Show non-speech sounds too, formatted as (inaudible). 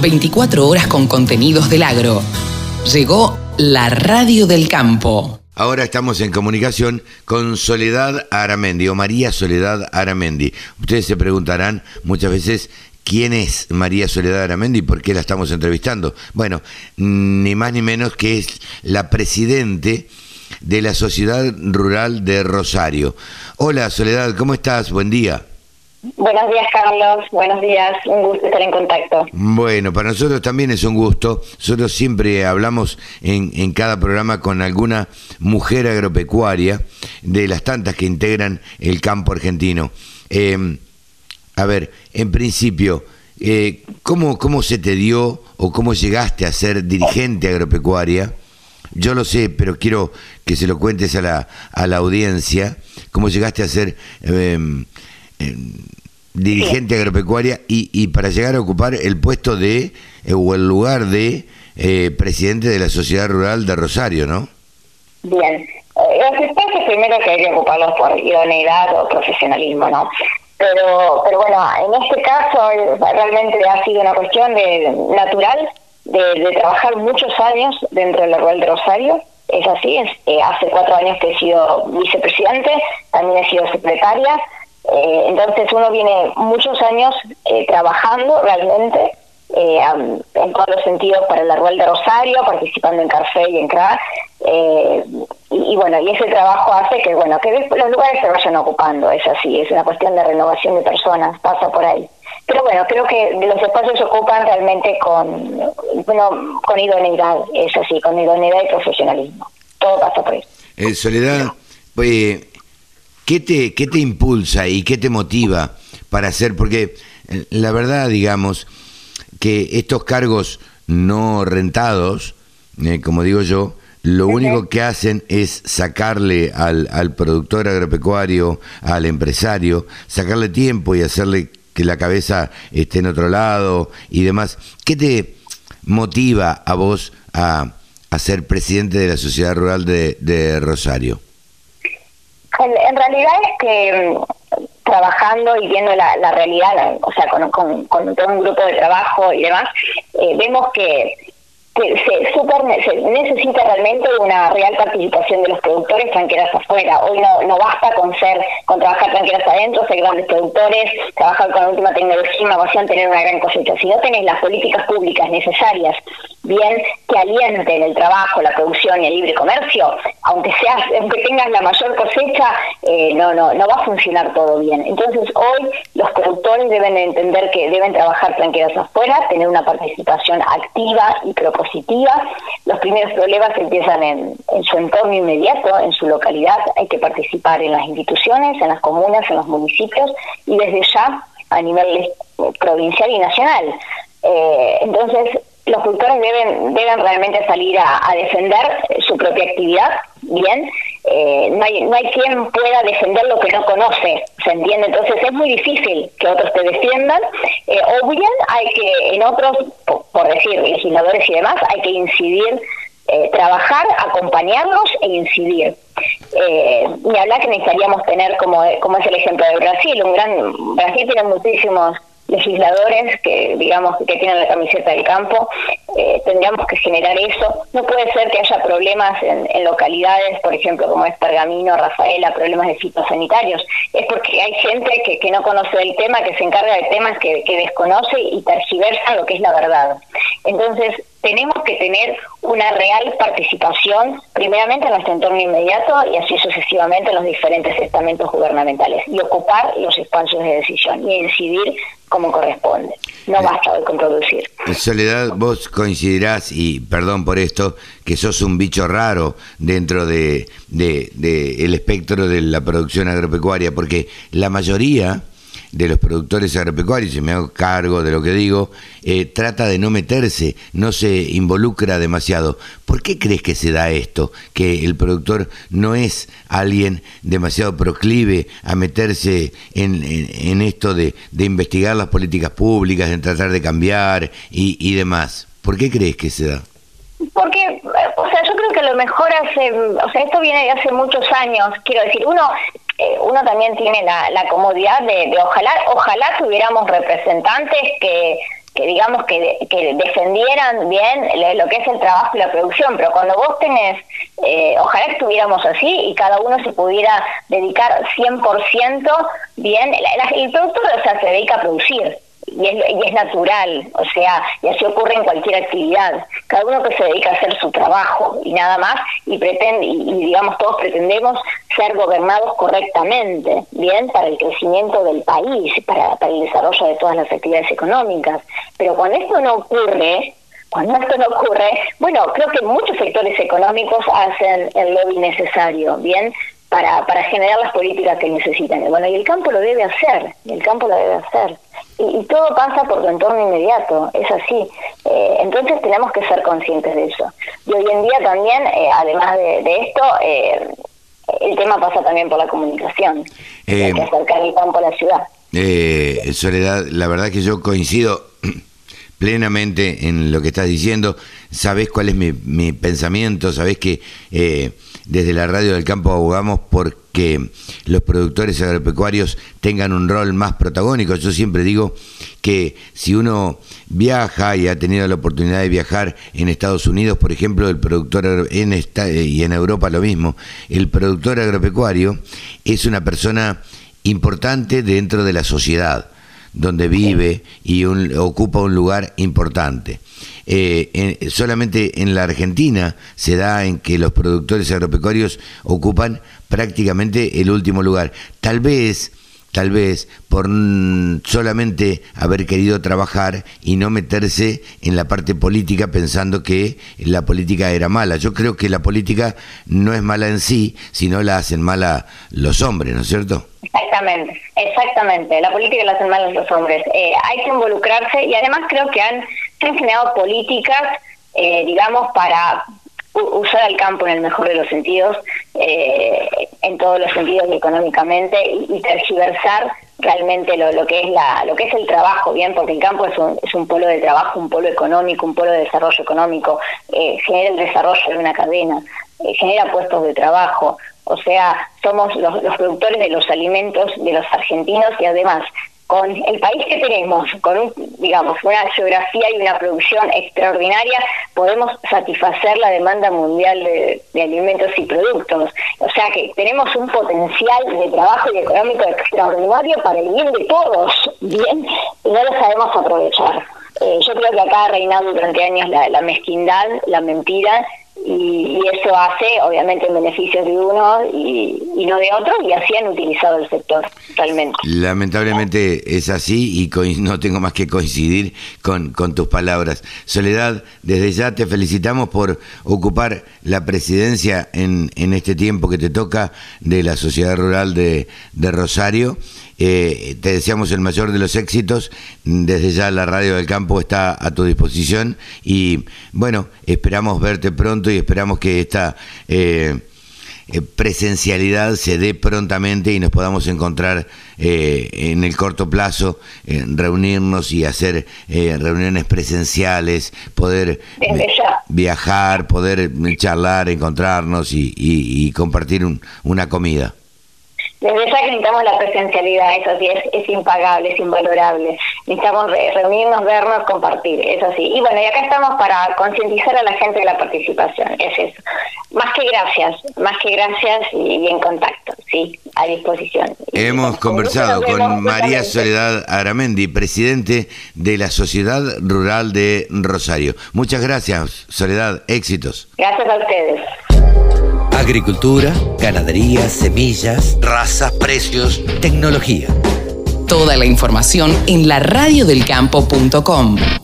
24 horas con contenidos del agro. Llegó la radio del campo. Ahora estamos en comunicación con Soledad Aramendi o María Soledad Aramendi. Ustedes se preguntarán muchas veces quién es María Soledad Aramendi y por qué la estamos entrevistando. Bueno, ni más ni menos que es la presidente de la Sociedad Rural de Rosario. Hola Soledad, ¿cómo estás? Buen día. Buenos días, Carlos. Buenos días. Un gusto estar en contacto. Bueno, para nosotros también es un gusto. Nosotros siempre hablamos en, en cada programa con alguna mujer agropecuaria de las tantas que integran el campo argentino. Eh, a ver, en principio, eh, ¿cómo, ¿cómo se te dio o cómo llegaste a ser dirigente agropecuaria? Yo lo sé, pero quiero que se lo cuentes a la, a la audiencia, cómo llegaste a ser eh, dirigente agropecuaria y, y para llegar a ocupar el puesto de, eh, o el lugar de eh, presidente de la Sociedad Rural de Rosario, ¿no? Bien. Los espacios primero que hay que ocuparlos por idoneidad o profesionalismo, ¿no? Pero, pero bueno, en este caso realmente ha sido una cuestión de natural de, trabajar muchos años dentro de la Rural de Rosario. Es así, es, eh, hace cuatro años que he sido vicepresidente, también he sido secretaria. Eh, entonces uno viene muchos años eh, trabajando realmente eh, en todos los sentidos para la Rural de Rosario, participando en Carfe y en CRA. Eh, y, y, bueno, y ese trabajo hace que bueno que los lugares se vayan ocupando, es así, es una cuestión de renovación de personas, pasa por ahí. Pero bueno, creo que los espacios se ocupan realmente con, bueno, con idoneidad, es así, con idoneidad y profesionalismo. Todo pasa por ahí. Eh, Soledad, pues, ¿qué te, ¿qué te impulsa y qué te motiva para hacer? Porque eh, la verdad, digamos, que estos cargos no rentados, eh, como digo yo, lo único que hacen es sacarle al, al, productor agropecuario, al empresario, sacarle tiempo y hacerle que la cabeza esté en otro lado y demás. ¿Qué te motiva a vos a, a ser presidente de la Sociedad Rural de, de Rosario? En, realidad es que mm, trabajando y viendo la, realidad, o sea, con, todo un grupo de trabajo y demás, eh, vemos que se, super, se necesita realmente una real participación de los productores tranqueras afuera. Hoy no, no basta con ser, con trabajar tranqueras adentro, ser grandes productores, trabajar con la última tecnología, innovación, tener una gran cosecha. Si no tenés las políticas públicas necesarias, bien, que alienten el trabajo, la producción y el libre comercio, aunque seas, aunque tengas la mayor cosecha, eh, no, no, no va a funcionar todo bien. Entonces hoy los productores deben entender que deben trabajar tranqueras afuera, tener una participación activa y propositiva positiva. Los primeros problemas empiezan en, en, su entorno inmediato, en su localidad. Hay que participar en las instituciones, en las comunas, en los municipios y desde ya a nivel provincial y nacional. Eh, entonces, los productores deben, deben realmente salir a, defender su propia actividad, bien, eh, no, hay, no hay quien pueda defender lo que no conoce, ¿se entiende? Entonces es muy difícil que otros te defiendan, eh, o bien hay que, en otros, por, por decir, legisladores y demás, hay que incidir eh, trabajar, acompañarlos e incidir. Eh, ni hablar que necesitaríamos tener, como, como es el ejemplo de Brasil, un gran Brasil tiene muchísimos legisladores que digamos que tienen la camiseta del campo eh, tendríamos que generar eso. No puede ser que haya problemas en, localidades por ejemplo como es Pergamino Rafaela problemas de fitosanitarios. Es porque hay gente que, que no conoce el tema que se encarga de temas que, que desconoce y tergiversa lo que es la verdad. Entonces tenemos que tener una real participación, primeramente en nuestro entorno inmediato y así sucesivamente en los diferentes estamentos gubernamentales, y ocupar los espacios de decisión y incidir como corresponde. No basta hoy con producir. Soledad, vos coincidirás, y perdón por esto, que sos un bicho raro dentro de, de, de el espectro de la producción agropecuaria, porque la mayoría de los productores agropecuarios, y me hago cargo de lo que digo, eh, trata de no meterse, no se involucra demasiado. ¿Por qué crees que se da esto? Que el productor no es alguien demasiado proclive a meterse en, en, en esto de, de, investigar las políticas públicas, de tratar de cambiar y, y demás. ¿Por qué crees que se da? Porque, o sea, yo creo que lo mejor hace, o sea, esto viene de hace muchos años, quiero decir, uno eh, uno también tiene la, la comodidad de, de, ojalá ojalá tuviéramos representantes que que digamos que, que defendieran bien lo que es el trabajo y la producción, pero cuando vos tenés, eh, ojalá estuviéramos así y cada uno se pudiera dedicar 100% bien, el productor o sea, se dedica a producir, y es, y es natural, o sea, y así ocurre en cualquier actividad. Cada uno que se dedica a hacer su trabajo y nada más, y pretende, y, digamos todos pretendemos ser gobernados correctamente, bien, para el crecimiento del país, para, el desarrollo de todas las actividades económicas. Pero cuando esto no ocurre, cuando esto no ocurre, bueno, creo que muchos sectores económicos hacen el lobby necesario, ¿bien? Para, para generar las políticas que necesitan. Bueno, y el campo lo debe hacer, el campo lo debe hacer y, todo pasa por tu entorno inmediato, es así. Eh, entonces tenemos que ser conscientes de eso. Y hoy en día también, eh, además de, esto, eh, el tema pasa también por la comunicación. Hay que acercar el campo a la ciudad. Soledad, la verdad que yo coincido (clears throat) plenamente en lo que estás diciendo. Sabes cuál es mi, mi pensamiento, sabes que desde la radio del campo abogamos porque los productores agropecuarios tengan un rol más protagónico. Yo siempre digo que si uno viaja y ha tenido la oportunidad de viajar en Estados Unidos, por ejemplo, el productor en esta, y en Europa lo mismo, el productor agropecuario es una persona importante dentro de la sociedad donde vive y ocupa un lugar importante. Eh, solamente en la Argentina se da en que los productores agropecuarios ocupan prácticamente el último lugar. Tal vez tal vez por solamente haber querido trabajar y no meterse en la parte política pensando que la política era mala. Yo creo que la política no es mala en sí, sino la hacen mala los hombres, ¿no es cierto? Exactamente, exactamente. La política la hacen mala los hombres. Eh, hay que involucrarse y además creo que han, se han generado políticas, eh, digamos, para usar el campo en el mejor de los sentidos, eh, en todos los sentidos económicamente, y, tergiversar realmente lo, lo, que es la lo que es el trabajo bien porque el campo es un, es un polo de trabajo un polo económico un polo de desarrollo económico eh, genera el desarrollo de una cadena eh, genera puestos de trabajo. O sea somos los, los productores de los alimentos de los argentinos y además con el país que tenemos, con digamos una geografía y una producción extraordinaria, podemos satisfacer la demanda mundial de, alimentos y productos. O sea que tenemos un potencial de trabajo y económico extraordinario para el bien de todos, bien, y no lo sabemos aprovechar. Eh, yo creo que acá ha reinado durante años la mezquindad, la mentira y, eso hace obviamente en beneficio de uno y, no de otro y así han utilizado el sector realmente. Lamentablemente es así y no tengo más que coincidir con, con tus palabras. Soledad, desde ya te felicitamos por ocupar la presidencia en, en este tiempo que te toca de la Sociedad Rural de, de Rosario eh, te deseamos el mayor de los éxitos. Desde ya la radio del campo está a tu disposición y bueno, esperamos verte pronto y esperamos que esta eh, eh, presencialidad se dé prontamente y nos podamos encontrar en el corto plazo, reunirnos y hacer reuniones presenciales, poder viajar, poder charlar, encontrarnos y, compartir una comida. Desde ya que necesitamos la presencialidad, eso sí, es, es impagable, es invalorable. Necesitamos reunirnos, vernos, compartir, eso sí. Y bueno, y acá estamos para concientizar a la gente de la participación, es eso. Más que gracias, más que gracias y, en contacto, sí, a disposición. Hemos conversado con María Soledad Aramendi, presidente de la Sociedad Rural de Rosario. Muchas gracias, Soledad, éxitos. Gracias a ustedes. Agricultura, ganadería, semillas, razas, precios, tecnología. Toda la información en la radiodelcampo.com.